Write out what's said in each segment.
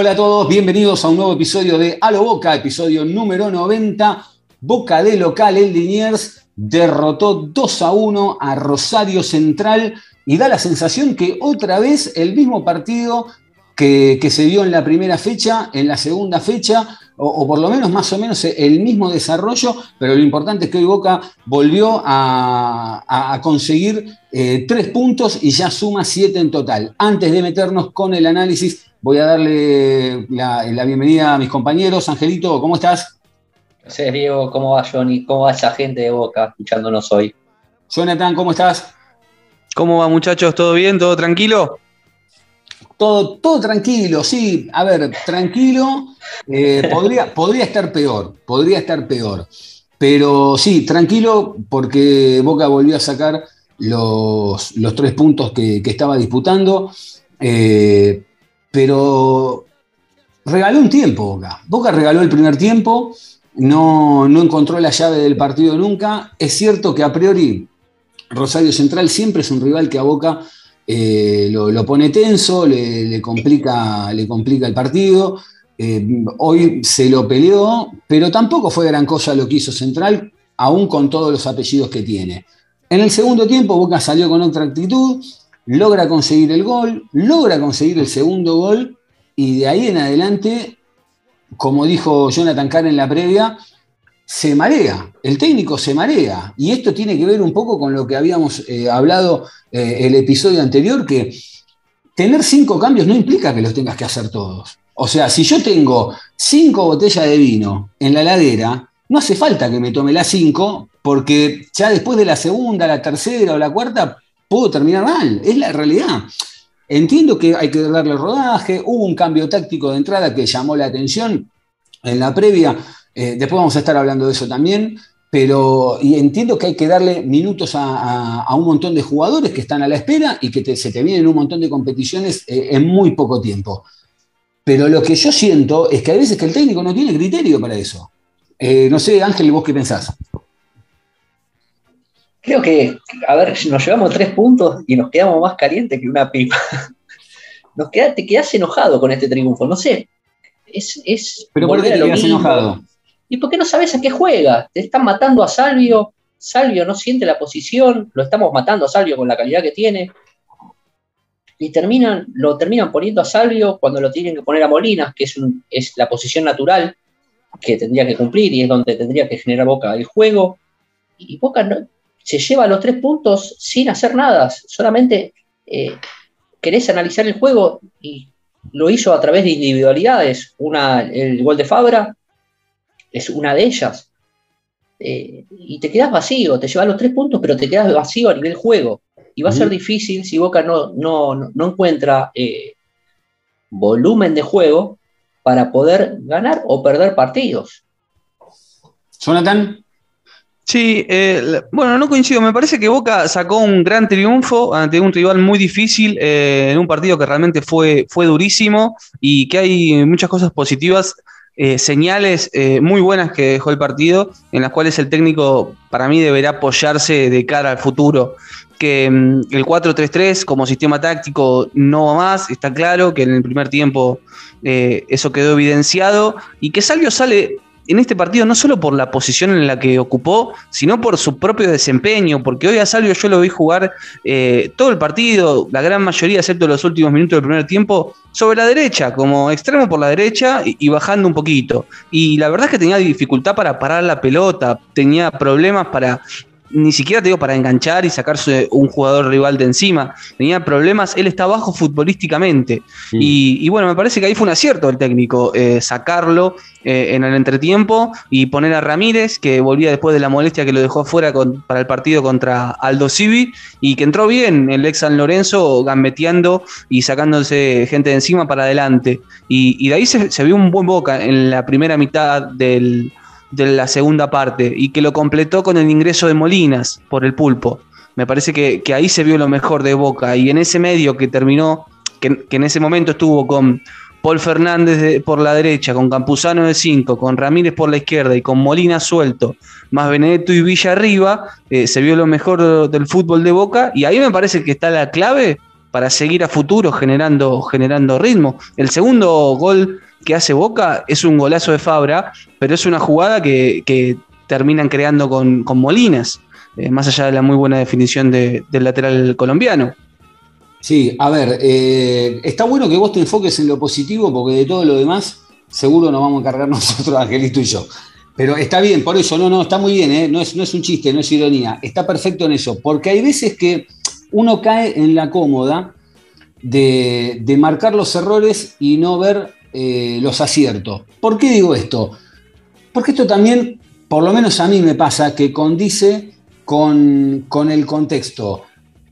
Hola a todos, bienvenidos a un nuevo episodio de A lo Boca, episodio número 90. Boca de local, el Liniers derrotó 2 a 1 a Rosario Central y da la sensación que otra vez el mismo partido que, se dio en la primera fecha, en la segunda fecha, o, por lo menos más o menos el mismo desarrollo, pero lo importante es que hoy Boca volvió a, conseguir eh, tres puntos y ya suma siete en total. Antes de meternos con el análisis, Voy a darle la, bienvenida a mis compañeros. Angelito, ¿cómo estás? Gracias, Diego. ¿Cómo va, Johnny? ¿Cómo va esa gente de Boca escuchándonos hoy? Jonathan, ¿cómo estás? ¿Cómo va, muchachos? ¿Todo bien? ¿Todo tranquilo? Todo, todo tranquilo, sí. A ver, tranquilo. Eh, podría, podría estar peor, podría estar peor. Pero sí, tranquilo, porque Boca volvió a sacar los, tres puntos que, estaba disputando. Eh, pero regaló un tiempo Boca. Boca regaló el primer tiempo, no, encontró la llave del partido nunca. Es cierto que a priori Rosario Central siempre es un rival que a Boca eh, lo, pone tenso, le, complica, le complica el partido. Eh, hoy se lo peleó, pero tampoco fue gran cosa lo que hizo Central, aún con todos los apellidos que tiene. En el segundo tiempo Boca salió con otra actitud, logra conseguir el gol, logra conseguir el segundo gol y de ahí en adelante, como dijo Jonathan Carr en la previa, se marea, el técnico se marea. Y esto tiene que ver un poco con lo que habíamos eh, hablado eh, el episodio anterior, que tener cinco cambios no implica que los tengas que hacer todos. O sea, si yo tengo cinco botellas de vino en la ladera, no hace falta que me tome las cinco, porque ya después de la segunda, la tercera o la cuarta, puedo terminar mal, es la realidad. Entiendo que hay que darle rodaje, hubo un cambio táctico de entrada que llamó la atención en la previa, eh, después vamos a estar hablando de eso también, pero y entiendo que hay que darle minutos a, un montón de jugadores que están a la espera y que se te vienen un montón de competiciones eh, en muy poco tiempo. Pero lo que yo siento es que hay veces que el técnico no tiene criterio para eso. Eh, no sé, Ángel, ¿vos qué pensás? Creo que, a ver, nos llevamos tres puntos y nos quedamos más calientes que una pipa. Nos queda, te quedas enojado con este triunfo, no sé. Es, es ¿Pero por qué te quedas enojado? ¿Y por qué no sabes a qué juega? Te están matando a Salvio, Salvio no siente la posición, lo estamos matando a Salvio con la calidad que tiene. Y terminan, lo terminan poniendo a Salvio cuando lo tienen que poner a Molinas, que es, la posición natural que tendría que cumplir y es donde tendría que generar Boca el juego. Y Boca no, se lleva los tres puntos sin hacer nada, solamente eh, querés analizar el juego y lo hizo a través de individualidades. Una, el gol de Fabra es una de ellas. Eh, y te quedas vacío, te llevas los tres puntos, pero te quedas vacío a nivel juego. Y va a ser difícil si Boca no, no, no encuentra eh, volumen de juego para poder ganar o perder partidos. Jonathan. Sí, eh, bueno, no coincido. Me parece que Boca sacó un gran triunfo ante un rival muy difícil eh, en un partido que realmente fue, fue durísimo y que hay muchas cosas positivas, eh, señales muy buenas que dejó el partido, en las cuales el técnico para mí deberá apoyarse de cara al futuro. Que mm, el 4-3-3 como sistema táctico no va más, está claro que en el primer tiempo eso quedó evidenciado y que Salvio sale en este partido no solo por la posición en la que ocupó, sino por su propio desempeño, porque hoy a Salvio yo lo vi jugar eh, todo el partido, la gran mayoría, excepto los últimos minutos del primer tiempo, sobre la derecha, como extremo por la derecha y, bajando un poquito. Y la verdad es que tenía dificultad para parar la pelota, tenía problemas para ni siquiera te digo para enganchar y sacarse un jugador rival de encima. Tenía problemas, él está bajo futbolísticamente. Y, bueno, me parece que ahí fue un acierto el técnico, eh, sacarlo eh, en el entretiempo y poner a Ramírez, que volvía después de la molestia que lo dejó afuera para el partido contra Aldo Civi, y que entró bien el ex San Lorenzo gambeteando y sacándose gente de encima para adelante. Y, de ahí se, se vio un buen boca en la primera mitad del de la segunda parte y que lo completó con el ingreso de Molinas por el pulpo. Me parece que, ahí se vio lo mejor de Boca y en ese medio que terminó, que, en ese momento estuvo con Paul Fernández por la derecha, con Campuzano de 5, con Ramírez por la izquierda y con Molina suelto, más Benedetto y Villa arriba, eh, se vio lo mejor del fútbol de Boca y ahí me parece que está la clave para seguir a futuro generando, generando ritmo. El segundo gol que hace Boca es un golazo de Fabra, pero es una jugada que, terminan creando con, Molinas, eh, más allá de la muy buena definición del lateral colombiano. Sí, a ver, eh, está bueno que vos te enfoques en lo positivo porque de todo lo demás seguro nos vamos a encargar nosotros, Angelito y yo. Pero está bien, por eso, no, no, está muy bien, ¿eh? no, es, no es un chiste, no es ironía, está perfecto en eso, porque hay veces que uno cae en la cómoda de, de marcar los errores y no ver eh, los aciertos. ¿Por qué digo esto? Porque esto también, por lo menos a mí me pasa, que condice con, el contexto.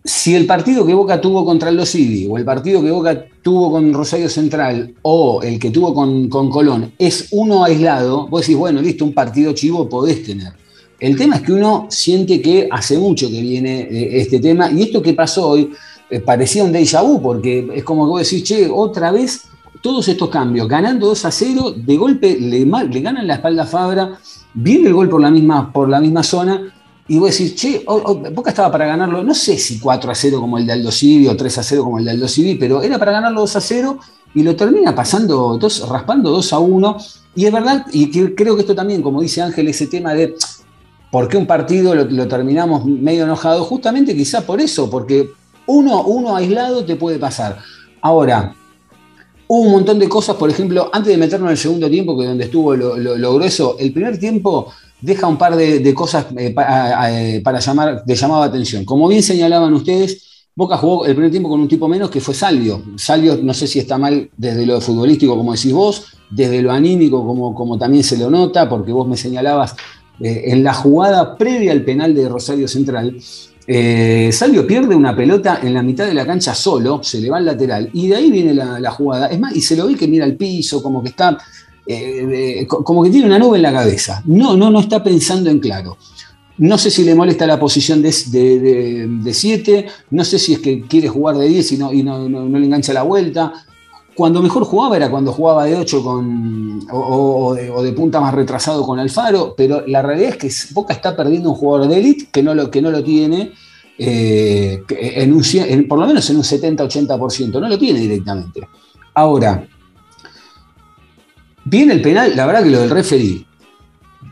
Si el partido que Boca tuvo contra el Los o el partido que Boca tuvo con Rosario Central o el que tuvo con, con Colón es uno aislado, vos decís, bueno, listo, un partido chivo podés tener. El tema es que uno siente que hace mucho que viene eh, este tema y esto que pasó hoy eh, parecía un déjà vu porque es como que vos decís, che, otra vez todos estos cambios, ganando 2 a 0, de golpe le, le ganan la espalda a Fabra, viene el gol por la misma, por la misma zona, y vos decís, che, Boca estaba para ganarlo, no sé si 4 a 0 como el de Aldo Civi o 3 a 0 como el de Aldo Civi, pero era para ganarlo 2 a 0 y lo termina pasando, dos, raspando 2 a 1. Y es verdad, y creo que esto también, como dice Ángel, ese tema de por qué un partido lo, terminamos medio enojado, justamente quizá por eso, porque uno, uno aislado te puede pasar. Ahora, Hubo un montón de cosas, por ejemplo, antes de meternos en el segundo tiempo, que donde estuvo lo, grueso, el primer tiempo deja un par de, cosas eh, eh, para llamar, de llamada atención. Como bien señalaban ustedes, Boca jugó el primer tiempo con un tipo menos que fue Salvio. Salvio no sé si está mal desde lo futbolístico, como decís vos, desde lo anímico, como, como también se lo nota, porque vos me señalabas eh, en la jugada previa al penal de Rosario Central, eh, Salvio pierde una pelota en la mitad de la cancha solo, se le va al lateral, y de ahí viene la, jugada. Es más, y se lo ve que mira el piso, como que está, eh, como que tiene una nube en la cabeza. No, no, no está pensando en claro. No sé si le molesta la posición de 7, no sé si es que quiere jugar de 10 y, no, y no, le engancha la vuelta. Cuando mejor jugaba era cuando jugaba de 8 con, o, de, punta más retrasado con Alfaro, pero la realidad es que Boca está perdiendo un jugador de élite que no lo, que no lo tiene, eh, en por lo menos en un 70-80%, no lo tiene directamente. Ahora, viene el penal, la verdad que lo del referee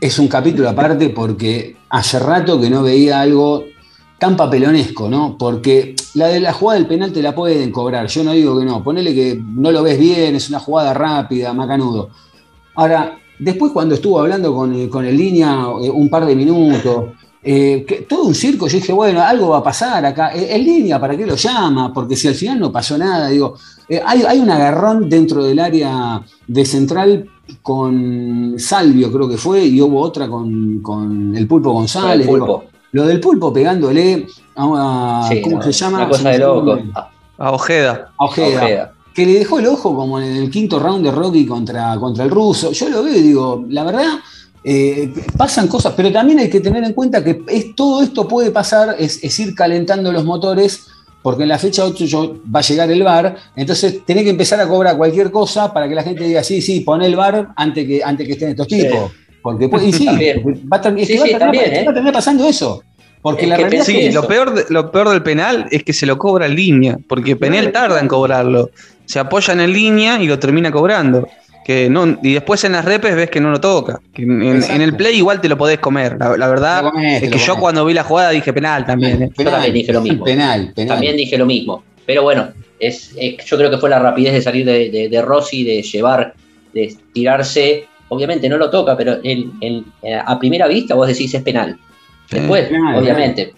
es un capítulo aparte porque hace rato que no veía algo tan papelonesco, ¿no? Porque la de la jugada del penal te la pueden cobrar, yo no digo que no, ponele que no lo ves bien, es una jugada rápida, macanudo. Ahora, después cuando estuvo hablando con, eh, el línea eh, un par de minutos, eh, todo un circo, yo dije, bueno, algo va a pasar acá. El línea, ¿para qué lo llama? Porque si al final no pasó nada, digo, hay, un agarrón dentro del área de central con Salvio, creo que fue, y hubo otra con, el Pulpo González. Lo del pulpo pegándole a, ¿cómo se llama? Una cosa de loco. A Ojeda. A Ojeda. Que le dejó el ojo como en el quinto round de Rocky contra, contra el ruso. Yo lo veo y digo, la verdad, eh, pasan cosas, pero también hay que tener en cuenta que es, todo esto puede pasar, es, ir calentando los motores, porque en la fecha 8 va a llegar el bar, entonces tenés que empezar a cobrar cualquier cosa para que la gente diga, sí, sí, pon el bar antes que, antes que estén estos tipos. Porque y sí, va a, terminar, pasando eso. Porque la realidad sí, lo, peor lo peor del penal es que se lo cobra en línea, porque Penel tarda en cobrarlo. Se apoyan en línea y lo termina cobrando. Que no, y después en las repes ves que no lo toca. en, el play igual te lo podés comer. La, verdad es que yo cuando vi la jugada dije penal también. ¿eh? Yo también dije lo mismo. Penal, También dije lo mismo. Pero bueno, es, yo creo que fue la rapidez de salir de, de, de Rossi, de llevar, de tirarse obviamente no lo toca, pero a primera vista vos decís es penal. Después, obviamente.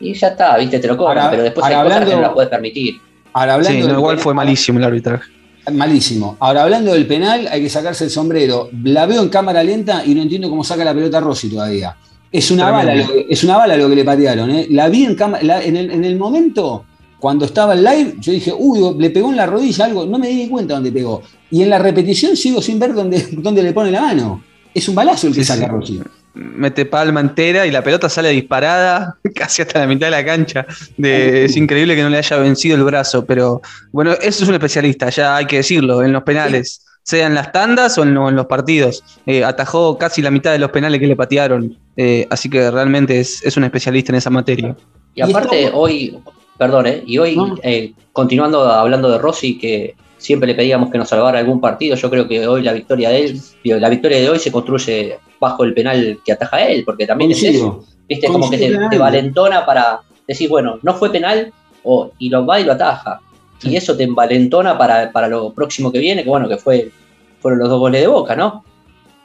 Y ya está, viste, te lo cobran, pero después hay cosas que no las puedes permitir. Ahora hablando sí, igual fue malísimo el arbitraje. Malísimo. Ahora, hablando del penal, hay que sacarse el sombrero. La veo en cámara lenta y no entiendo cómo saca la pelota Rossi todavía. Es una, bala lo, que, es una bala lo que le patearon. ¿eh? La vi en cámara. En el, en el momento, cuando estaba el live, yo dije, uy, le pegó en la rodilla algo. No me di cuenta dónde pegó. Y en la repetición sigo sin ver dónde, dónde le pone la mano. Es un balazo el que saca Rossi mete palma entera y la pelota sale disparada casi hasta la mitad de la cancha. es increíble que no le haya vencido el brazo, pero bueno, eso es un especialista, ya hay que decirlo, en los penales, sea en las tandas o en, los partidos. Eh, atajó casi la mitad de los penales que le patearon, eh, así que realmente es, un especialista en esa materia. Y aparte, hoy, perdón, eh, y hoy, continuando hablando de Rossi, que siempre le pedíamos que nos salvara algún partido. Yo creo que hoy la victoria de él, la victoria de hoy se construye bajo el penal que ataja él, porque también es eso. ¿Viste? Como que te, valentona para decir, bueno, no fue penal, o, y lo va y lo ataja. Y eso te envalentona para, para lo próximo que viene, que bueno, que fue fueron los dos goles de boca, ¿no?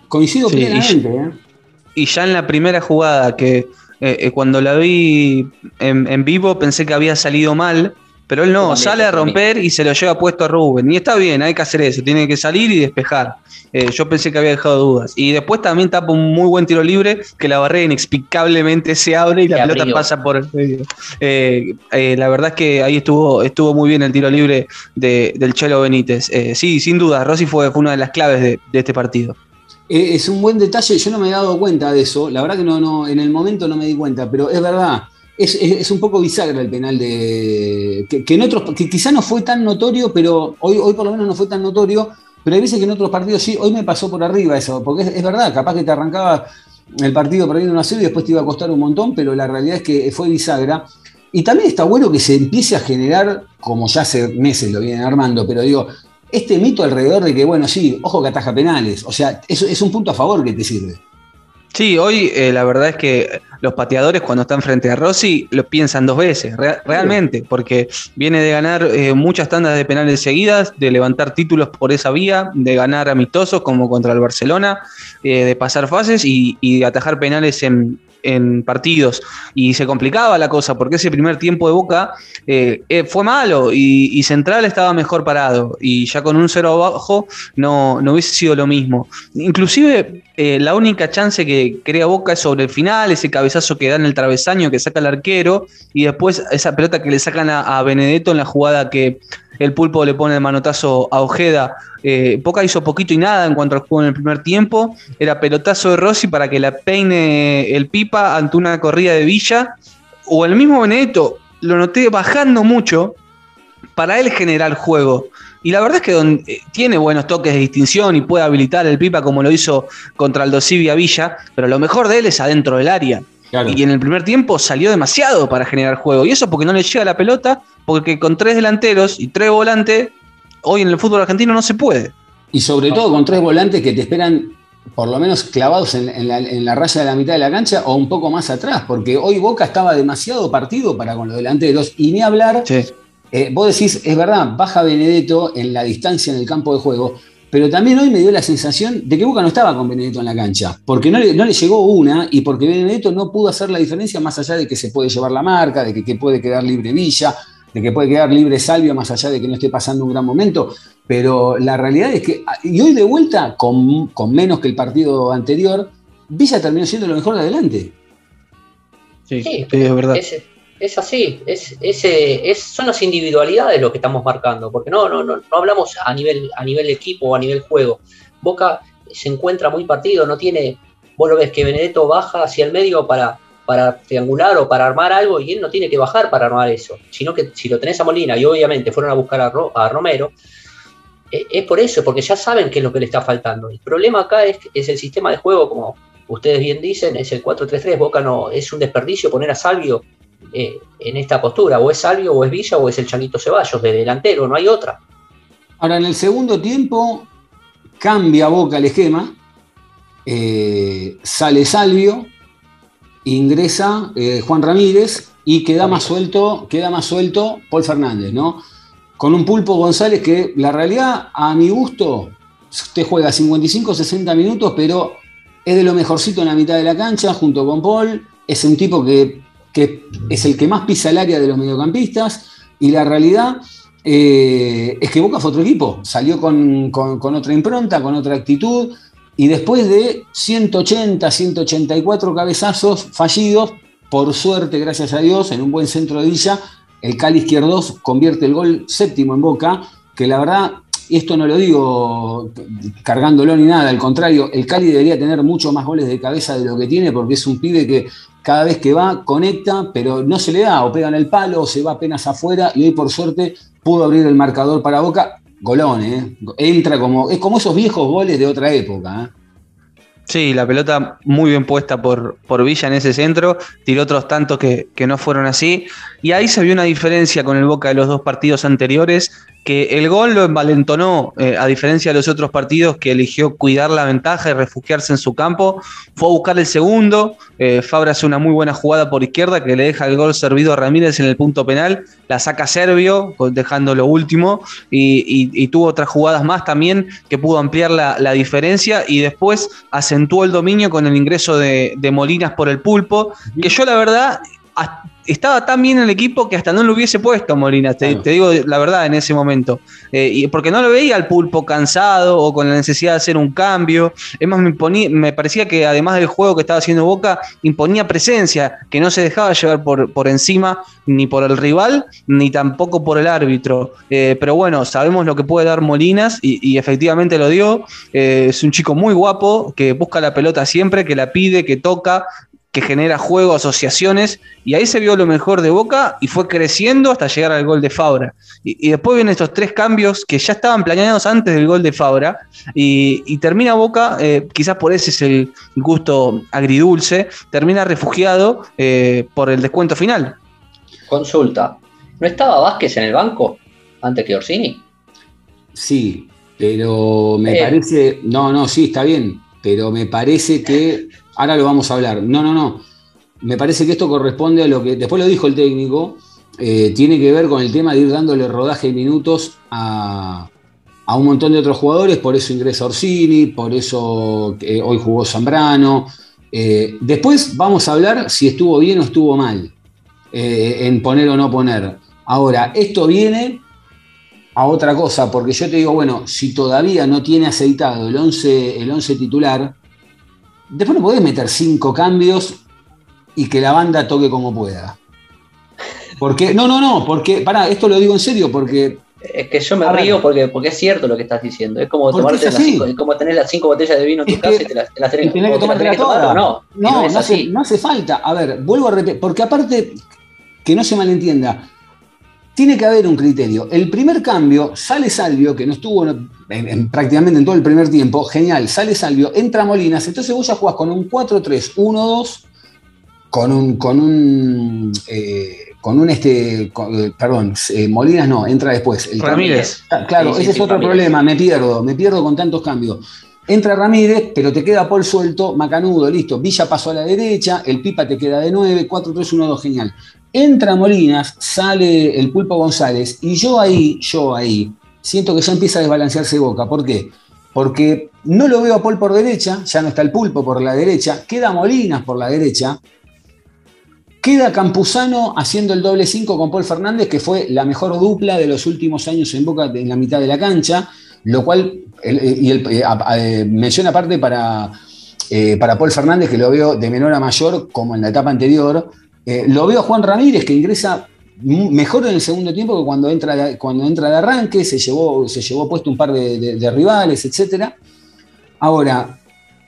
Coincido plenamente, ¿eh? Y ya en la primera jugada que eh, cuando la vi en, en, vivo pensé que había salido mal pero él no, sale a romper y se lo lleva puesto a Rubén. Y está bien, hay que hacer eso, tiene que salir y despejar. Eh, yo pensé que había dejado dudas. Y después también tapa un muy buen tiro libre, que la barrera inexplicablemente se abre y la pelota pasa por el medio. Eh, eh, la verdad es que ahí estuvo, estuvo muy bien el tiro libre del Chelo Benítez. sí, sin duda, Rossi fue, una de las claves de, este partido. Es un buen detalle, yo no me he dado cuenta de eso, la verdad que no, no, en el momento no me di cuenta, pero es verdad, es, un poco bisagra el penal de. Que, en otros. que quizá no fue tan notorio, pero hoy, hoy por lo menos no fue tan notorio. Pero hay veces que en otros partidos sí, hoy me pasó por arriba eso, porque es, verdad, capaz que te arrancaba el partido perdiendo una serie y después te iba a costar un montón, pero la realidad es que fue bisagra. Y también está bueno que se empiece a generar, como ya hace meses lo vienen armando, pero digo, este mito alrededor de que, bueno, sí, ojo que ataja penales, o sea, es un punto a favor que te sirve. Sí, hoy eh, la verdad es que los pateadores cuando están frente a Rossi lo piensan dos veces, realmente, porque viene de ganar eh, muchas tandas de penales seguidas, de levantar títulos por esa vía, de ganar amistosos como contra el Barcelona, eh, de pasar fases y, y de atajar penales en, en partidos y se complicaba la cosa porque ese primer tiempo de Boca eh, eh, fue malo y, Central estaba mejor parado y ya con un cero abajo no, no hubiese sido lo mismo. Inclusive eh, la única chance que crea Boca es sobre el final, ese cabezazo que da en el travesaño que saca el arquero y después esa pelota que le sacan a Benedetto en la jugada que el pulpo le pone el manotazo a Ojeda. Eh, Poca hizo poquito y nada en cuanto al juego en el primer tiempo. Era pelotazo de Rossi para que la peine el Pipa ante una corrida de Villa. O el mismo Benedetto, lo noté bajando mucho para él generar juego. Y la verdad es que eh, tiene buenos toques de distinción y puede habilitar el Pipa como lo hizo contra el Dosivia Villa, pero lo mejor de él es adentro del área. Y en el primer tiempo salió demasiado para generar juego. Y eso porque no le llega la pelota, porque con tres delanteros y tres volantes, hoy en el fútbol argentino no se puede. Y sobre todo con tres volantes que te esperan por lo menos clavados en, la, raya de la mitad de la cancha o un poco más atrás, porque hoy Boca estaba demasiado partido para con los delanteros. Y ni hablar, eh, vos decís, es verdad, baja Benedetto en la distancia en el campo de juego, pero también hoy me dio la sensación de que Boca no estaba con Benedetto en la cancha, porque no le, no le, llegó una y porque Benedetto no pudo hacer la diferencia más allá de que se puede llevar la marca, de que, puede quedar libre Villa, de que puede quedar libre Salvio más allá de que no esté pasando un gran momento. Pero la realidad es que, y hoy de vuelta, con, menos que el partido anterior, Villa terminó siendo lo mejor de adelante. Sí, es verdad es así, es, es, son las individualidades lo que estamos marcando, porque no, no, no, no hablamos a nivel, a nivel equipo o a nivel juego. Boca se encuentra muy partido, no tiene, vos lo ves que Benedetto baja hacia el medio para, para triangular o para armar algo y él no tiene que bajar para armar eso, sino que si lo tenés a Molina y obviamente fueron a buscar a, a Romero, e, es por eso, porque ya saben qué es lo que le está faltando. El problema acá es, es el sistema de juego, como ustedes bien dicen, es el 4-3-3, Boca no, es un desperdicio poner a Salvio eh, en esta postura. O es Salvio, o es Villa, o es el Changuito Ceballos, de delantero, no hay otra. Ahora, en el segundo tiempo cambia Boca el esquema, eh, sale Salvio, ingresa eh, Juan Ramírez y queda más suelto, queda más suelto Paul Fernández, ¿no? Con un pulpo González que la realidad, a mi gusto, usted juega 55, 60 minutos, pero es de lo mejorcito en la mitad de la cancha junto con Paul es un tipo que, es el que más pisa el área de los mediocampistas y la realidad eh, es que Boca fue otro equipo, salió con, otra impronta, con otra actitud y después de 180, 184 cabezazos fallidos, por suerte, gracias a Dios, en un buen centro de Villa, el Cali Izquierdos convierte el gol séptimo en Boca, que la verdad y esto no lo digo cargándolo ni nada, al contrario, el Cali debería tener mucho más goles de cabeza de lo que tiene, porque es un pibe que cada vez que va conecta, pero no se le da, o pega en el palo, o se va apenas afuera, y hoy por suerte pudo abrir el marcador para Boca. Golón, ¿eh? Entra como, es como esos viejos goles de otra época. ¿eh? Sí, la pelota muy bien puesta por, por Villa en ese centro, tiró otros tantos que, que, no fueron así, y ahí se vio una diferencia con el Boca de los dos partidos anteriores, que el gol lo envalentonó, eh, a diferencia de los otros partidos que eligió cuidar la ventaja y refugiarse en su campo, fue a buscar el segundo, eh, Fabra hace una muy buena jugada por izquierda que le deja el gol servido a Ramírez en el punto penal, la saca Servio, dejando lo último, y, tuvo otras jugadas más también que pudo ampliar la, diferencia y después acentuó el dominio con el ingreso de, de Molinas por el pulpo, que yo la verdad estaba tan bien el equipo que hasta no lo hubiese puesto Molina, te, digo la verdad en ese momento. Eh, y porque no lo veía al pulpo cansado o con la necesidad de hacer un cambio. Es más, me, me parecía que además del juego que estaba haciendo Boca, imponía presencia, que no se dejaba llevar por, por encima ni por el rival, ni tampoco por el árbitro. Eh, pero bueno, sabemos lo que puede dar Molinas y, efectivamente lo dio. Eh, es un chico muy guapo que busca la pelota siempre, que la pide, que toca, que genera juego, asociaciones, y ahí se vio lo mejor de Boca y fue creciendo hasta llegar al gol de Fabra. Y, después vienen estos tres cambios que ya estaban planeados antes del gol de Fabra, y, termina Boca, eh, quizás por ese es el gusto agridulce, termina refugiado eh, por el descuento final. Consulta, ¿no estaba Vázquez en el banco antes que Orsini? Sí, pero me eh. parece, no, no, sí, está bien, pero me parece que ahora lo vamos a hablar. No, no, no. Me parece que esto corresponde a lo que, después lo dijo el técnico, eh, tiene que ver con el tema de ir dándole rodaje de minutos a, un montón de otros jugadores, por eso ingresa Orsini, por eso eh, hoy jugó Zambrano. Eh, después vamos a hablar si estuvo bien o estuvo mal en poner o no poner. Ahora, esto viene a otra cosa, porque yo te digo, bueno, si todavía no tiene aceitado el 11, el 11 titular, Después no podés meter cinco cambios y que la banda toque como pueda. Porque, no, no, no, porque, pará, esto lo digo en serio, porque. Es que yo me río porque, porque es cierto lo que estás diciendo. Es como, tomarte las cinco, es como tener las cinco botellas de vino en tu casa y te las, te las tenés, que tomar todas. No, no, no, hace, no hace falta. A ver, vuelvo a repetir, porque aparte, que no se malentienda, tiene que haber un criterio. El primer cambio, sale Salvio, que no estuvo prácticamente en todo el primer tiempo, genial, sale Salvio, entra Molinas, entonces vos ya jugás con un 4-3-1-2, con un, con un, eh, con un este, eh, perdón, eh, Molinas no, entra después. El Ramírez. Ah, claro, ese es otro problema, me pierdo, me pierdo con tantos cambios. Entra Ramírez, pero te queda Paul suelto, Macanudo, listo. Villa pasó a la derecha, el Pipa te queda de 9, 4-3-1-2, genial. Entra Molinas, sale el Pulpo González, y yo ahí, yo ahí, siento que ya empieza a desbalancearse Boca. ¿Por qué? Porque no lo veo a Paul por derecha, ya no está el Pulpo por la derecha, queda Molinas por la derecha, queda Campuzano haciendo el doble 5 con Paul Fernández, que fue la mejor dupla de los últimos años en Boca en la mitad de la cancha, lo cual, y el, eh, eh, menciona aparte para, eh, para Paul Fernández, que lo veo de menor a mayor, como en la etapa anterior, eh, lo veo a Juan Ramírez que ingresa mejor en el segundo tiempo que cuando entra, cuando entra de arranque, se llevó, se llevó puesto un par de, rivales, etc. Ahora,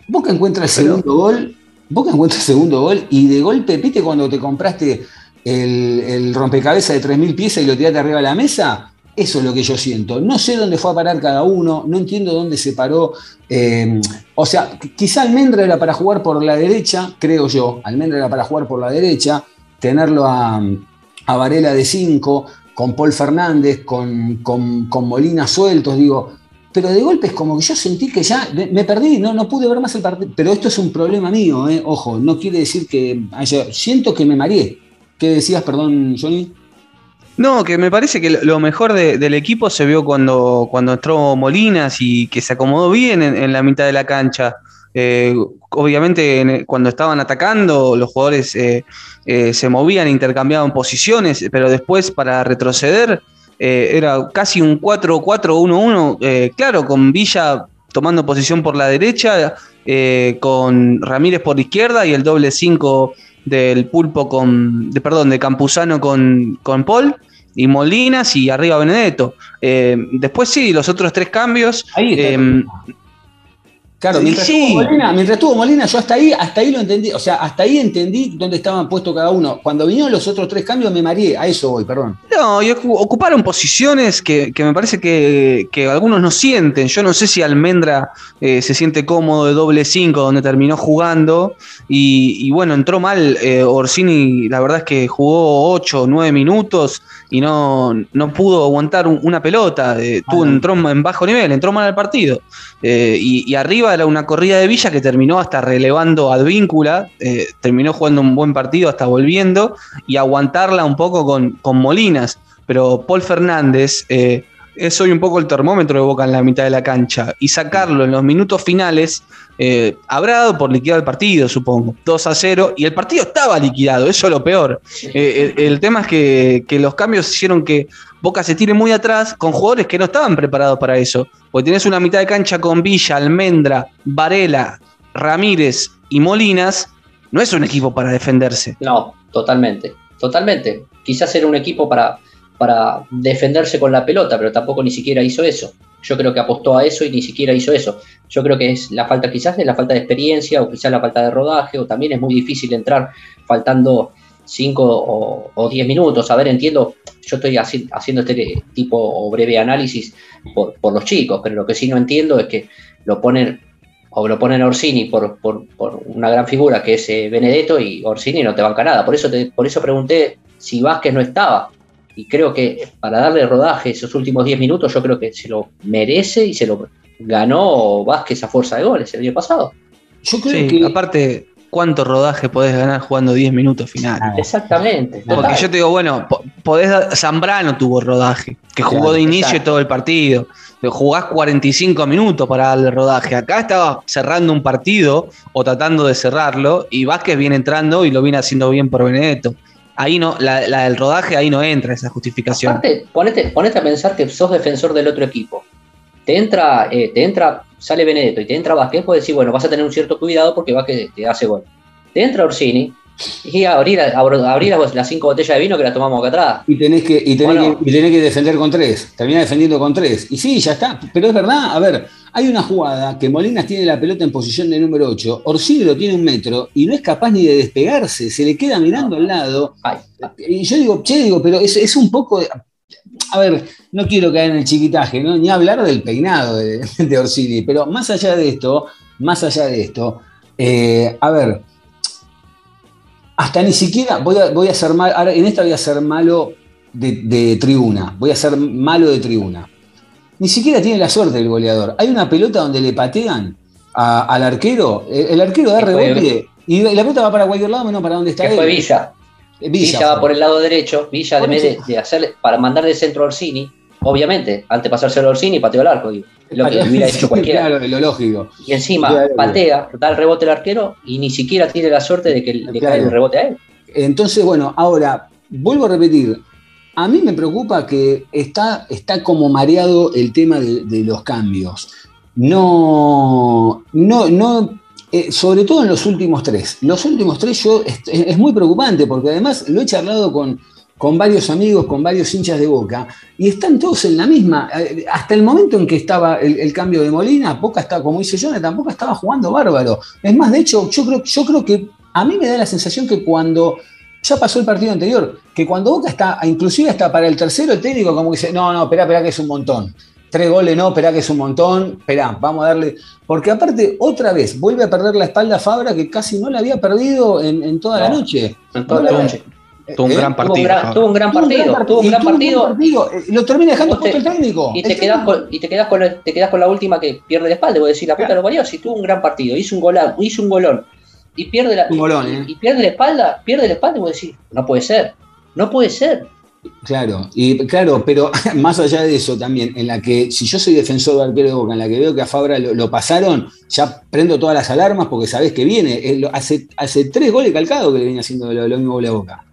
Boca encuentra el segundo gol, Boca encuentra el segundo gol y de golpe, ¿viste cuando te compraste el, el rompecabezas de 3.000 piezas y lo tiraste arriba de la mesa? Eso es lo que yo siento. No sé dónde fue a parar cada uno, no entiendo dónde se paró. Eh, o sea, quizá Almendra era para jugar por la derecha, creo yo. Almendra era para jugar por la derecha, tenerlo a, Varela de 5, con Paul Fernández, con, con, Molina sueltos, digo. Pero de golpe es como que yo sentí que ya me perdí, no, no pude ver más el partido. Pero esto es un problema mío, eh. ojo, no quiere decir que. Siento que me mareé. ¿Qué decías, perdón, Johnny? No, que me parece que lo mejor del equipo se vio cuando, cuando entró Molinas y que se acomodó bien en, la mitad de la cancha. Eh, obviamente cuando estaban atacando los jugadores eh, se movían, intercambiaban posiciones, pero después para retroceder era casi un 4-4-1-1, claro, con Villa tomando posición por la derecha, con Ramírez por izquierda y el doble 5 del pulpo con, de, perdón, de Campuzano con, con Paul y Molinas y arriba Benedetto. Eh, después sí, los otros tres cambios. Ahí eh, Claro, mientras, estuvo Molina, yo hasta ahí, hasta ahí lo entendí, o sea, hasta ahí entendí dónde estaban puestos cada uno. Cuando vinieron los otros tres cambios me mareé, a eso voy, perdón. No, y ocuparon posiciones que, me parece que, algunos no sienten. Yo no sé si Almendra eh, se siente cómodo de doble cinco donde terminó jugando. Y, bueno, entró mal eh, Orsini, la verdad es que jugó ocho o nueve minutos y no, no pudo aguantar una pelota. Eh, tuvo, entró en bajo nivel, entró mal al partido. y arriba una corrida de Villa que terminó hasta relevando Advíncula, eh, terminó jugando un buen partido hasta volviendo y aguantarla un poco con, con Molinas. Pero Paul Fernández eh, es hoy un poco el termómetro de Boca en la mitad de la cancha y sacarlo en los minutos finales eh, habrá dado por liquidar el partido, supongo. 2 a 0 y el partido estaba liquidado, eso es lo peor. el, tema es que, que los cambios hicieron que Boca se tire muy atrás con jugadores que no estaban preparados para eso. Porque tenés una mitad de cancha con Villa, Almendra, Varela, Ramírez y Molinas. No es un equipo para defenderse. No, totalmente. Totalmente. Quizás era un equipo para, para defenderse con la pelota, pero tampoco ni siquiera hizo eso. Yo creo que apostó a eso y ni siquiera hizo eso. Yo creo que es la falta quizás de la falta de experiencia o quizás la falta de rodaje o también es muy difícil entrar faltando 5 o 10 minutos. A ver, entiendo, yo estoy haciendo este tipo o breve análisis por, los chicos, pero lo que sí no entiendo es que lo ponen o lo ponen a Orsini por, una gran figura que es eh, Benedetto y Orsini no te banca nada. Por eso, por eso pregunté si Vázquez no estaba. Y creo que para darle rodaje esos últimos 10 minutos, yo creo que se lo merece y se lo ganó Vázquez a fuerza de goles el año pasado. Yo creo que. Aparte, cuánto rodaje podés ganar jugando 10 minutos finales. Ah, exactamente. Porque yo te digo, bueno, podés Zambrano tuvo rodaje, que jugó de inicio todo el partido. Jugás 45 minutos para darle rodaje. Acá estaba cerrando un partido o tratando de cerrarlo y Vázquez viene entrando y lo viene haciendo bien por Benedetto. Ahí no, la, del rodaje ahí no entra esa justificación. Aparte, ponete, a pensar que sos defensor del otro equipo. Te entra, eh, te entra sale Benedetto y te entra Vázquez, puedes decir, bueno, vas a tener un cierto cuidado porque Vázquez te hace gol. Te entra Orsini y abrir, abrir las cinco botellas de vino que la tomamos acá atrás. Y tenés que, y tenés, que, que defender con tres. Termina defendiendo con tres. Y sí, ya está. Pero es verdad, a ver, hay una jugada que Molinas tiene la pelota en posición de número 8, Orsini lo tiene un metro y no es capaz ni de despegarse, se le queda mirando al lado. Y yo digo, che, digo, pero es, es un poco a ver, no quiero caer en el chiquitaje, ¿no? ni hablar del peinado de, de, Orsini, pero más allá de esto, más allá de esto, eh, a ver, hasta ni siquiera voy a, voy a ser mal, ahora en esta voy a ser malo de, tribuna, voy a ser malo de tribuna. Ni siquiera tiene la suerte el goleador. Hay una pelota donde le patean al arquero, el, arquero da rebote y la pelota va para cualquier lado menos para donde está él. Fue Villa. Villa, va por el lado derecho, Villa de, de, de hacerle, para mandar de centro a Orsini, obviamente, antes de pasárselo a Orsini, pateó el arco, digo, lo que hubiera hecho cualquiera. Claro, lo lógico. Y encima patea, da el rebote al arquero y ni siquiera tiene la suerte de que le caiga el rebote a él. Entonces, bueno, ahora, vuelvo a repetir, a mí me preocupa que está, está como mareado el tema de, los cambios. No, no, no eh, sobre todo en los últimos tres. Los últimos tres yo, es, muy preocupante porque además lo he charlado con, con varios amigos, con varios hinchas de Boca, y están todos en la misma. Eh, hasta el momento en que estaba el, cambio de Molina, Boca estaba, como dice Jonathan, tampoco estaba jugando bárbaro. Es más, de hecho, yo creo, yo creo que a mí me da la sensación que cuando ya pasó el partido anterior, que cuando Boca está, inclusive hasta para el tercero, el técnico como dice, no, no, espera, espera que es un montón tres goles no, espera que es un montón, espera, vamos a darle. Porque aparte, otra vez, vuelve a perder la espalda Fabra que casi no la había perdido en, toda la noche. En toda la noche. Tuvo un eh, gran partido. Tuvo un gran, partido. Tuvo un gran partido. Lo termina dejando el técnico. Y te, quedas con, y te quedas con, te quedas con la última que pierde la espalda. Voy a decir, la puta lo parió. Si tuvo un gran partido, hizo un golán, hizo un golón. Y pierde la, un golón, y, eh. y, pierde la espalda, pierde la espalda, voy a decir, no puede ser. No puede ser. Claro, y claro, pero más allá de eso también, en la que si yo soy defensor de arquero de Boca, en la que veo que a Fabra lo, pasaron, ya prendo todas las alarmas porque sabés que viene. Hace, tres goles calcados que le viene haciendo lo, mismo gol a Boca.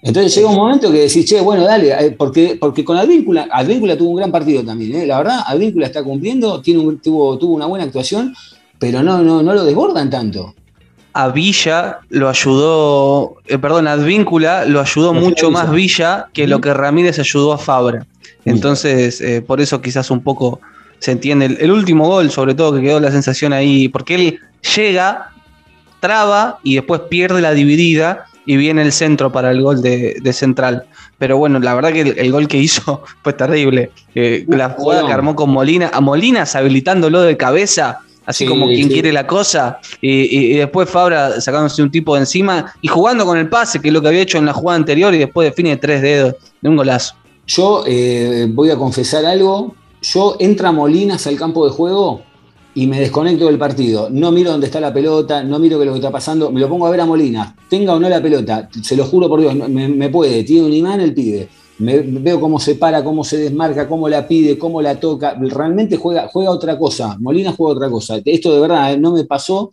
Entonces llega un momento que decís, che, bueno, dale, eh, porque, porque con Advíncula, Advíncula tuvo un gran partido también, ¿eh? la verdad, Advíncula está cumpliendo, tiene tuvo, tuvo una buena actuación, pero no, no, no lo desbordan tanto a Villa lo ayudó, eh, perdón, a Advíncula lo ayudó mucho más Villa que lo que Ramírez ayudó a Fabra. Entonces, eh, por eso quizás un poco se entiende. El, último gol, sobre todo, que quedó la sensación ahí, porque él llega, traba y después pierde la dividida y viene el centro para el gol de, Central. Pero bueno, la verdad que el, gol que hizo fue terrible. Eh, la jugada que armó con Molina, a Molinas habilitándolo de cabeza así como quien quiere la cosa, y, después Fabra sacándose un tipo de encima y jugando con el pase, que es lo que había hecho en la jugada anterior, y después define tres dedos de un golazo. Yo eh, voy a confesar algo, yo entra Molinas al campo de juego y me desconecto del partido. No miro dónde está la pelota, no miro qué es lo que está pasando, me lo pongo a ver a Molinas, tenga o no la pelota, se lo juro por Dios, me, me puede, tiene un imán el pibe veo cómo se para, cómo se desmarca, cómo la pide, cómo la toca. Realmente juega, juega otra cosa. Molina juega otra cosa. Esto de verdad eh, no me pasó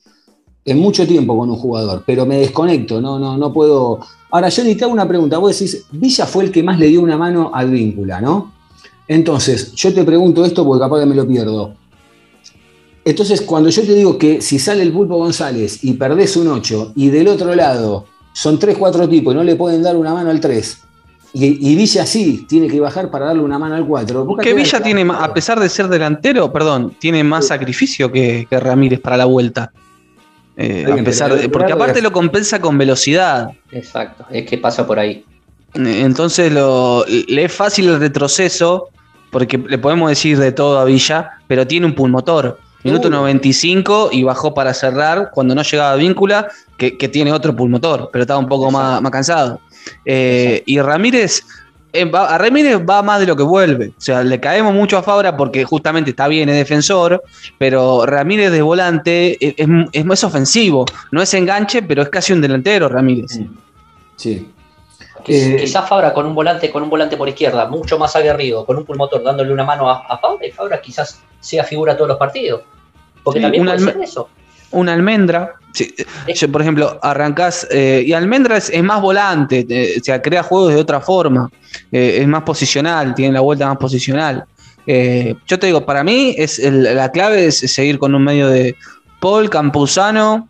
en mucho tiempo con un jugador, pero me desconecto, no, no, no puedo. Ahora, yo te hago una pregunta. Vos decís, Villa fue el que más le dio una mano al víncula, ¿no? Entonces, yo te pregunto esto porque capaz que me lo pierdo. Entonces, cuando yo te digo que si sale el Pulpo González y perdés un 8 y del otro lado son 3, 4 tipos y no le pueden dar una mano al 3, y, Villa sí, tiene que bajar para darle una mano al 4. Que Villa tiene, a pesar de ser delantero, perdón, tiene más sacrificio que, Ramírez para la vuelta. Eh, a pesar porque aparte lo compensa con velocidad. Exacto, es que pasa por ahí. Entonces le es fácil el retroceso, porque le podemos decir de todo a Villa, pero tiene un pulmotor. Minuto 95 y bajó para cerrar cuando no llegaba a víncula, que, tiene otro pulmotor, pero estaba un poco más, más cansado. Eh, y Ramírez, eh, a Ramírez va más de lo que vuelve. O sea, le caemos mucho a Fabra porque justamente está bien, es defensor, pero Ramírez de volante es, es, ofensivo. No es enganche, pero es casi un delantero, Ramírez. Sí. Eh, quizás Fabra con un volante, con un volante por izquierda, mucho más aguerrido, con un pulmotor dándole una mano a, Fabra, y Fabra quizás sea figura todos los partidos. Porque también puede ser eso una almendra. yo, por ejemplo, arrancás. Eh, y almendra es, más volante, eh, o sea, crea juegos de otra forma. Eh, es más posicional, tiene la vuelta más posicional. yo te digo, para mí es la clave es seguir con un medio de Paul, Campuzano,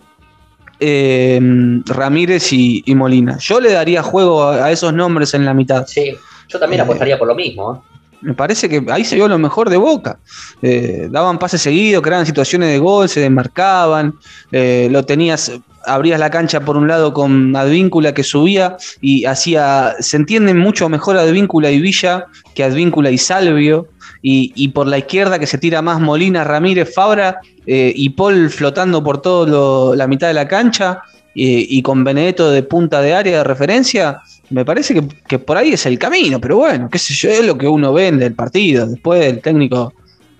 Ramírez y, Molina. Yo le daría juego a, esos nombres en la mitad. Sí, yo también apostaría por lo mismo. Me parece que ahí se vio lo mejor de Boca. Eh, daban pases seguidos, creaban situaciones de gol, se desmarcaban, eh, lo tenías, abrías la cancha por un lado con Advíncula que subía y hacía, se entienden mucho mejor Advíncula y Villa que Advíncula y Salvio. Y, por la izquierda que se tira más Molina, Ramírez, Fabra eh, y Paul flotando por toda la mitad de la cancha y con Benedetto de punta de área de referencia me parece que, por ahí es el camino, pero bueno, qué sé yo, es lo que uno vende del partido. Después el técnico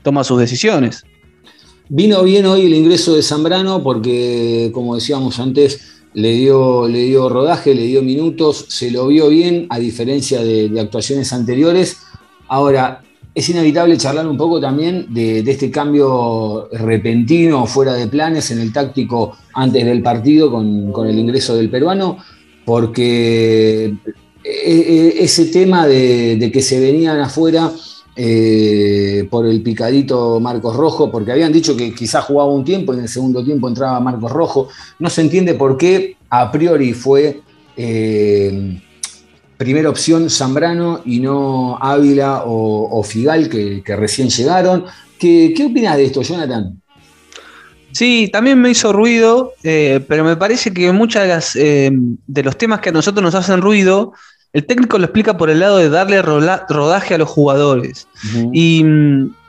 toma sus decisiones. Vino bien hoy el ingreso de Zambrano porque, como decíamos antes, le dio, le dio rodaje, le dio minutos, se lo vio bien, a diferencia de, actuaciones anteriores. Ahora, es inevitable charlar un poco también de, este cambio repentino, fuera de planes, en el táctico antes del partido con, con el ingreso del peruano porque eh, eh, ese tema de, que se venían afuera eh, por el picadito Marcos Rojo, porque habían dicho que quizás jugaba un tiempo en el segundo tiempo entraba Marcos Rojo, no se entiende por qué a priori fue primera opción Zambrano y no Ávila o, Figal que, recién llegaron. ¿Qué, ¿Qué opinas de esto, Jonathan? Sí, también me hizo ruido, eh, pero me parece que muchas de, las, eh, de los temas que a nosotros nos hacen ruido, el técnico lo explica por el lado de darle rodaje a los jugadores. y,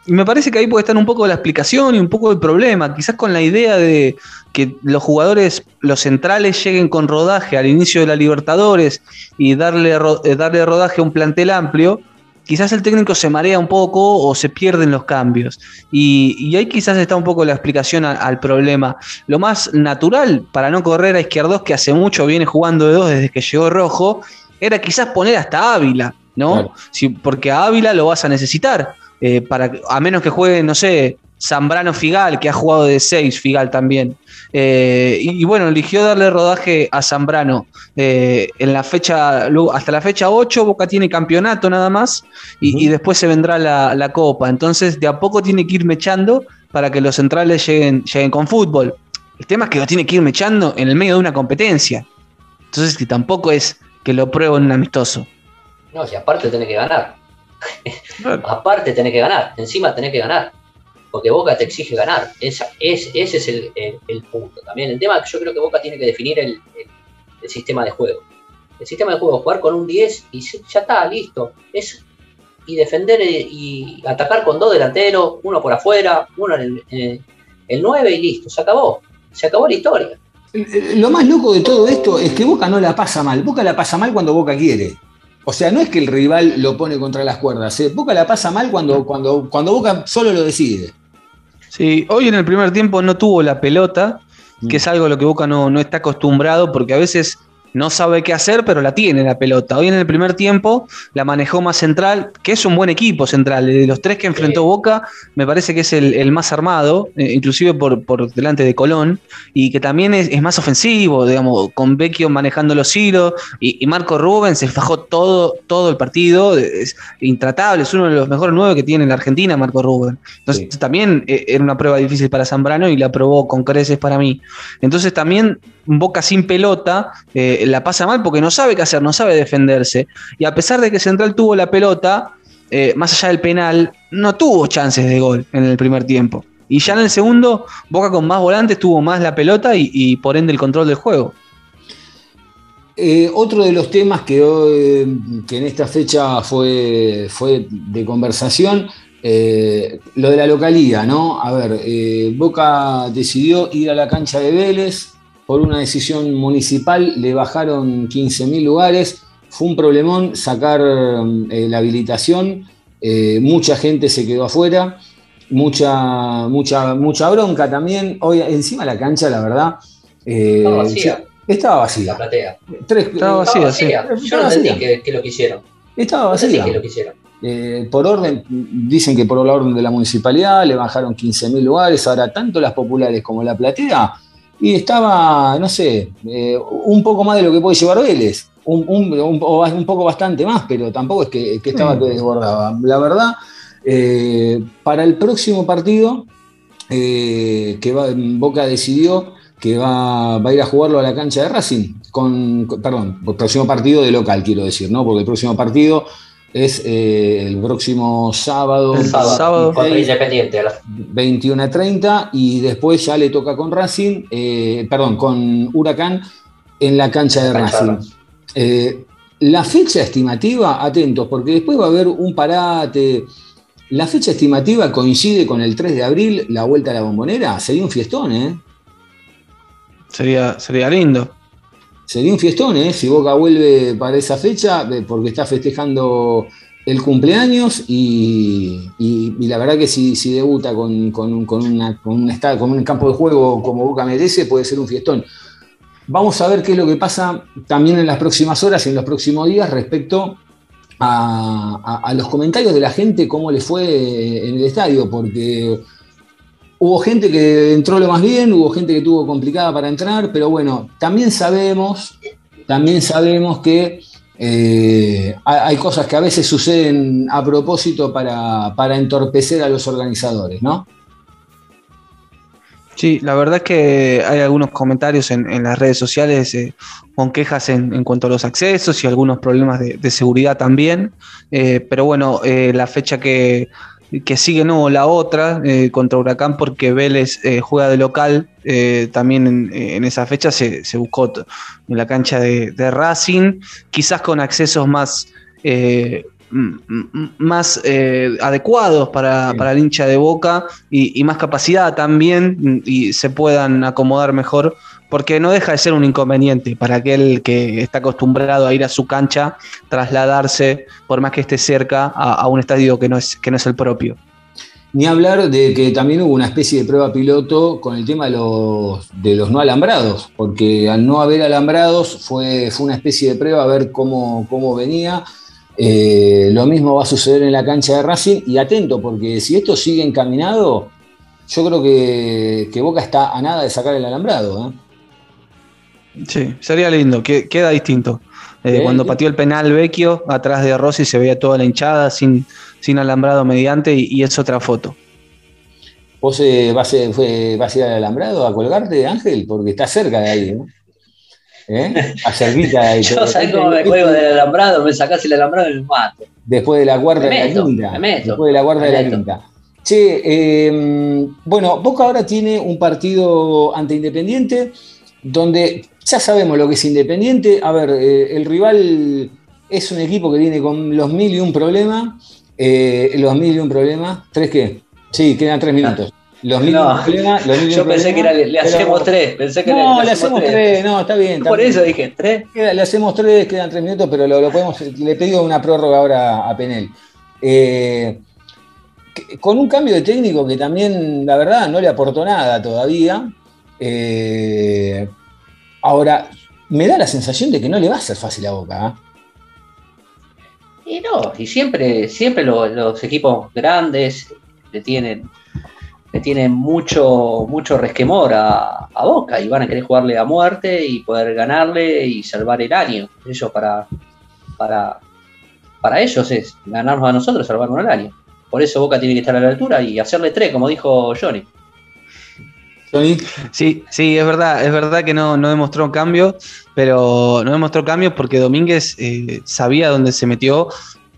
me parece que ahí puede estar un poco la explicación y un poco el problema, quizás con la idea de que los jugadores, los centrales, lleguen con rodaje al inicio de la Libertadores y darle, eh, darle rodaje a un plantel amplio quizás el técnico se marea un poco o se pierden los cambios. Y, ahí quizás está un poco la explicación al problema. Lo más natural para no correr a Izquierdos, que hace mucho viene jugando de dos desde que llegó Rojo, era quizás poner hasta Ávila. ¿no? Si, porque a Ávila lo vas a necesitar, eh, para, a menos que juegue, no sé, Zambrano Figal, que ha jugado de 6, Figal también. Eh, y, bueno, eligió darle rodaje a Zambrano. Eh, en la fecha, hasta la fecha 8, Boca tiene campeonato nada más, y, después se vendrá la, Copa. Entonces, de a poco tiene que ir mechando para que los centrales lleguen, lleguen con fútbol. El tema es que lo tiene que ir mechando en el medio de una competencia. Entonces, que tampoco es que lo pruebo en un amistoso. No, si aparte tiene que ganar. aparte tiene que ganar. Encima tiene que ganar porque Boca te exige ganar. Esa, es, ese es el, punto. También el tema que yo creo que Boca tiene que definir el, sistema de juego. El sistema de juego, jugar con un 10 y ya está, listo. Es, y defender y atacar con dos delanteros, uno por afuera, uno en el, el 9 y listo, se acabó. Se acabó la historia. Lo más loco de todo esto es que Boca no la pasa mal. Boca la pasa mal cuando Boca quiere. O sea, no es que el rival lo pone contra las cuerdas. ¿eh? Boca la pasa mal cuando, cuando, cuando Boca solo lo decide. Sí, hoy en el primer tiempo no tuvo la pelota, que es algo a lo que Boca no, no está acostumbrado, porque a veces no sabe qué hacer, pero la tiene la pelota. Hoy en el primer tiempo la manejó más central, que es un buen equipo central. De los tres que enfrentó Boca, me parece que es el, más armado, eh, inclusive por, por, delante de Colón, y que también es, más ofensivo, digamos, con Vecchio manejando los hilos, y, Marco Rubens se fajó todo, todo el partido, es intratable, es uno de los mejores nueve que tiene la Argentina, Marco Rubens. Entonces también eh, era una prueba difícil para Zambrano y la probó con creces para mí. Entonces también Boca sin pelota, eh, la pasa mal porque no sabe qué hacer, no sabe defenderse. Y a pesar de que Central tuvo la pelota, eh, más allá del penal, no tuvo chances de gol en el primer tiempo. Y ya en el segundo, Boca con más volantes tuvo más la pelota y, por ende el control del juego. Eh, otro de los temas que, hoy, que en esta fecha fue, fue de conversación, lo de la localía, ¿no? A ver, Boca decidió ir a la cancha de Vélez, por una decisión municipal le bajaron 15.000 lugares, fue un problemón sacar eh, la habilitación, eh, mucha gente se quedó afuera, mucha, mucha, mucha bronca también. Hoy encima la cancha, la verdad, eh, estaba vacía. Estaba vacía. La platea. estaba vacía, sí. Yo no entendí que, lo quisieron. Estaba vacía. que lo quisieron. por orden, dicen que por la orden de la municipalidad le bajaron 15.000 lugares, ahora tanto las populares como la platea y estaba, no sé, eh, un poco más de lo que puede llevar Vélez, un, un, poco bastante más, pero tampoco es que, estaba mm. que desbordaba. La verdad, eh, para el próximo partido, eh, que va, Boca decidió que va, va, a ir a jugarlo a la cancha de Racing, con, perdón, el próximo partido de local, quiero decir, ¿no? Porque el próximo partido es eh, el próximo sábado, el sábado, Independiente, 21 a 30 y después ya le toca con Racing, eh, perdón, con Huracán en la cancha de Racing. Eh, la fecha estimativa, atentos, porque después va a haber un parate. La fecha estimativa coincide con el 3 de abril, la vuelta a la bombonera. Sería un fiestón, ¿eh? Sería, sería lindo. Sería un fiestón, ¿eh? Si Boca vuelve para esa fecha, porque está festejando el cumpleaños y, la verdad que si, si debuta con, con, con, una, con, un campo de juego como Boca merece, puede ser un fiestón. Vamos a ver qué es lo que pasa también en las próximas horas y en los próximos días respecto a, a los comentarios de la gente, cómo le fue en el estadio, porque Hubo gente que entró lo más bien, hubo gente que tuvo complicada para entrar, pero bueno, también sabemos, también sabemos que eh, hay cosas que a veces suceden a propósito para, entorpecer a los organizadores, ¿no? Sí, la verdad es que hay algunos comentarios en, las redes sociales eh, con quejas en, cuanto a los accesos y algunos problemas de, seguridad también. Eh, pero bueno, la fecha que, que sigue no la otra eh, contra Huracán porque Vélez eh, juega de local eh, también en, esa fecha se, buscó en la cancha de, Racing quizás con accesos más más adecuados para, el hincha de Boca y, más capacidad también y se puedan acomodar mejor porque no deja de ser un inconveniente para aquel que está acostumbrado a ir a su cancha, trasladarse, por más que esté cerca, a, un estadio que no, es, que no es el propio. Ni hablar de que también hubo una especie de prueba piloto con el tema de los, de los no alambrados, porque al no haber alambrados fue, fue una especie de prueba a ver cómo, cómo venía. Eh, lo mismo va a suceder en la cancha de Racing y atento, porque si esto sigue encaminado, yo creo que, Boca está a nada de sacar el alambrado. ¿eh? Sí, sería lindo, que, queda distinto. Eh, cuando pateó el penal Vecchio, atrás de Rossi se veía toda la hinchada sin, sin alambrado mediante y, es otra foto. ¿Vos vas, a, ir al alambrado a colgarte, Ángel? Porque está cerca de ahí, ¿no? ¿Eh? A cerquita de ahí. Yo sabés cómo me cuelgo del alambrado, me sacás el alambrado y me mato. Después de la cuarta de la quinta. Después de la cuarta de la quinta. Che, em, bueno, Boca ahora tiene un partido ante Independiente, donde ya sabemos lo que es Independiente. A ver, eh, el rival es un equipo que viene con los mil y un problemas. Eh, los mil y un problemas. ¿Tres qué? Sí, quedan tres minutos. Los mil no, problemas. Los mil yo pensé que le, hacemos tres. Pensé que no, le, hacemos tres. No, está bien. Por eso dije tres. Le hacemos tres, quedan tres minutos, pero lo, podemos. Le pedí una prórroga ahora a Penel. Eh, con un cambio de técnico que también, la verdad, no le aportó nada todavía. Eh, ahora, me da la sensación de que no le va a ser fácil a Boca. ¿ah? Y no, y siempre, siempre los, equipos grandes le tienen, le tienen mucho, mucho resquemor a, Boca y van a querer jugarle a muerte y poder ganarle y salvar el año. Eso para, para, para ellos es ganarnos a nosotros, salvarnos el año. Por eso Boca tiene que estar a la altura y hacerle tres, como dijo Johnny. Sí, sí, es verdad, es verdad que no, no demostró cambio, pero no demostró cambio porque Domínguez eh, sabía dónde se metió,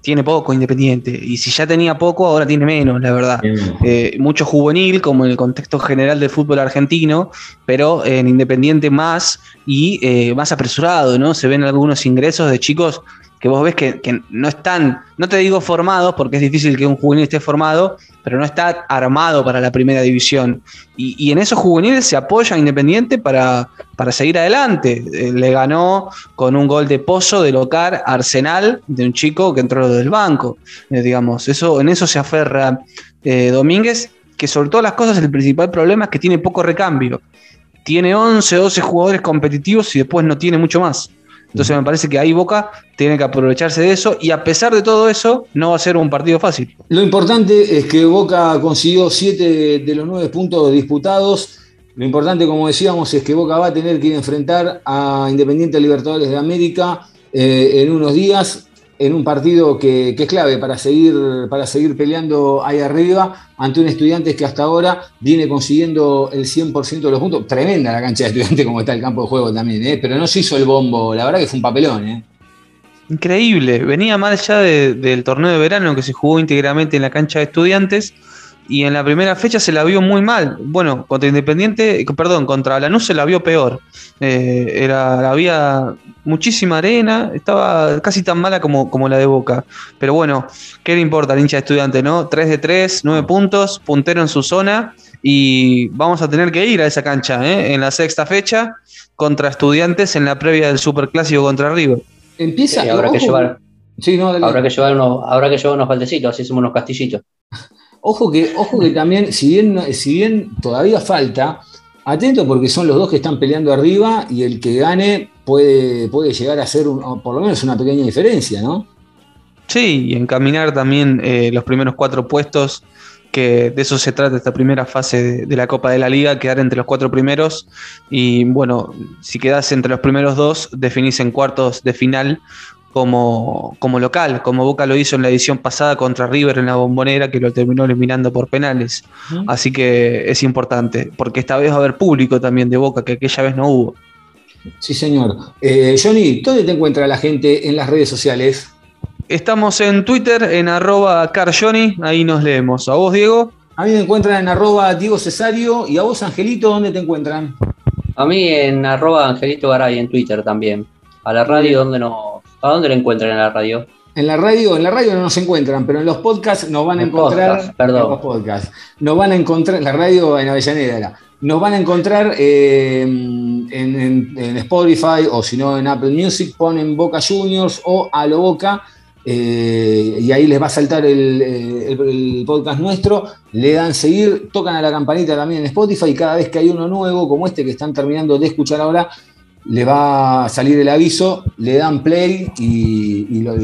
tiene poco Independiente, y si ya tenía poco, ahora tiene menos, la verdad. Eh, mucho juvenil, como en el contexto general del fútbol argentino, pero en Independiente más y eh, más apresurado, ¿no? Se ven algunos ingresos de chicos que vos ves que, no están, no te digo formados, porque es difícil que un juvenil esté formado, pero no está armado para la primera división. Y, en esos juveniles se apoya Independiente para, para seguir adelante. Eh, le ganó con un gol de pozo de local Arsenal de un chico que entró del banco. Eh, digamos, eso, en eso se aferra eh, Domínguez, que sobre todas las cosas el principal problema es que tiene poco recambio. Tiene 11, 12 jugadores competitivos y después no tiene mucho más. Entonces me parece que ahí Boca tiene que aprovecharse de eso y a pesar de todo eso no va a ser un partido fácil. Lo importante es que Boca consiguió siete de los nueve puntos disputados. Lo importante, como decíamos, es que Boca va a tener que enfrentar a Independiente Libertadores de América eh, en unos días en un partido que, es clave para seguir, para seguir peleando ahí arriba ante un estudiante que hasta ahora viene consiguiendo el 100% de los puntos. Tremenda la cancha de estudiante como está el campo de juego también, ¿eh? pero no se hizo el bombo, la verdad que fue un papelón. ¿eh? Increíble, venía mal ya del torneo de verano que se jugó íntegramente en la cancha de estudiantes y en la primera fecha se la vio muy mal. Bueno, contra Independiente, perdón, contra Lanús se la vio peor. Eh, era, había muchísima arena, estaba casi tan mala como, como la de Boca. Pero bueno, ¿qué le importa al hincha de estudiante, no? 3 de 3, 9 puntos, puntero en su zona y vamos a tener que ir a esa cancha ¿eh? en la sexta fecha contra estudiantes en la previa del Superclásico contra River. Empieza. Sí, habrá, que llevar, sí, no, habrá que llevar unos, habrá que llevar unos baldecitos, así hacemos unos castillitos. Ojo que, ojo que también, si bien, si bien todavía falta, atento porque son los dos que están peleando arriba y el que gane puede, puede llegar a ser por lo menos una pequeña diferencia, ¿no? Sí, y encaminar también eh, los primeros cuatro puestos, que de eso se trata esta primera fase de, de, la Copa de la Liga, quedar entre los cuatro primeros. Y bueno, si quedas entre los primeros dos, definís en cuartos de final como, como local, como Boca lo hizo en la edición pasada contra River en la bombonera, que lo terminó eliminando por penales. Así que es importante, porque esta vez va a haber público también de Boca, que aquella vez no hubo. Sí, señor. Eh, Johnny, ¿dónde te encuentra la gente en las redes sociales? Estamos en Twitter, en arroba carjohnny, ahí nos leemos. ¿A vos, Diego? A mí me encuentran en arroba Diego Cesario y a vos, Angelito, ¿dónde te encuentran? A mí en arroba Angelito Garay en Twitter también. A la radio, ¿dónde nos ¿A dónde lo encuentran en la radio? En la radio, en la radio no nos encuentran, pero en los podcasts nos van a encontrar. perdón. En los podcasts. Nos van a encontrar, la radio en Avellaneda era. Nos van a encontrar eh, en, Spotify o si no en Apple Music, ponen Boca Juniors o A lo Boca. Eh, y ahí les va a saltar el, eh, el, podcast nuestro, le dan seguir, tocan a la campanita también en Spotify y cada vez que hay uno nuevo como este que están terminando de escuchar ahora, le va a salir el aviso, le dan play y, lo,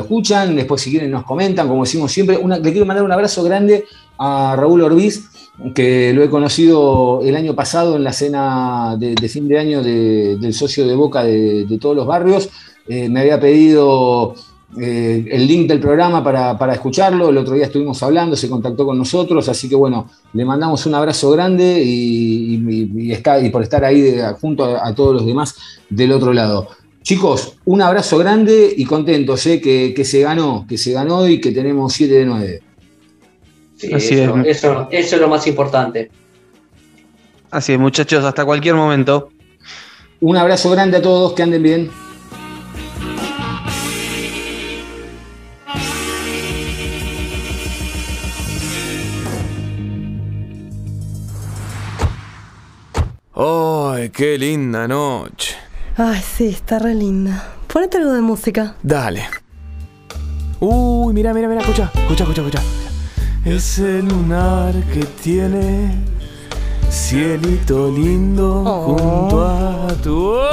escuchan. Después, si quieren, nos comentan, como decimos siempre. le quiero mandar un abrazo grande a Raúl Orbiz, que lo he conocido el año pasado en la cena de, fin de año del socio de Boca de, todos los barrios. Eh, me había pedido eh, el link del programa para, escucharlo. El otro día estuvimos hablando, se contactó con nosotros, así que bueno, le mandamos un abrazo grande y, por estar ahí junto a, todos los demás del otro lado. Chicos, un abrazo grande y contentos, sé que, se ganó, que se ganó y que tenemos 7 de 9. Eso, eso es lo más importante. Así es, muchachos, hasta cualquier momento. Un abrazo grande a todos, que anden bien. ¡Ay, qué linda noche! Ay, sí, está re linda. Ponete algo de música. Dale. Uy, mira, mira, mira, escucha, escucha, escucha, escucha. Ese lunar que tiene cielito lindo oh. junto a tu boca.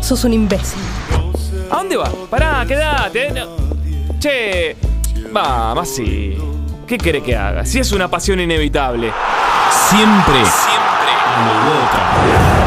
Sos un imbécil. ¿A dónde va? Pará, quédate. Che, vamos, sí. ¿Qué quiere que haga? Si es una pasión inevitable. Siempre. Siempre. Lo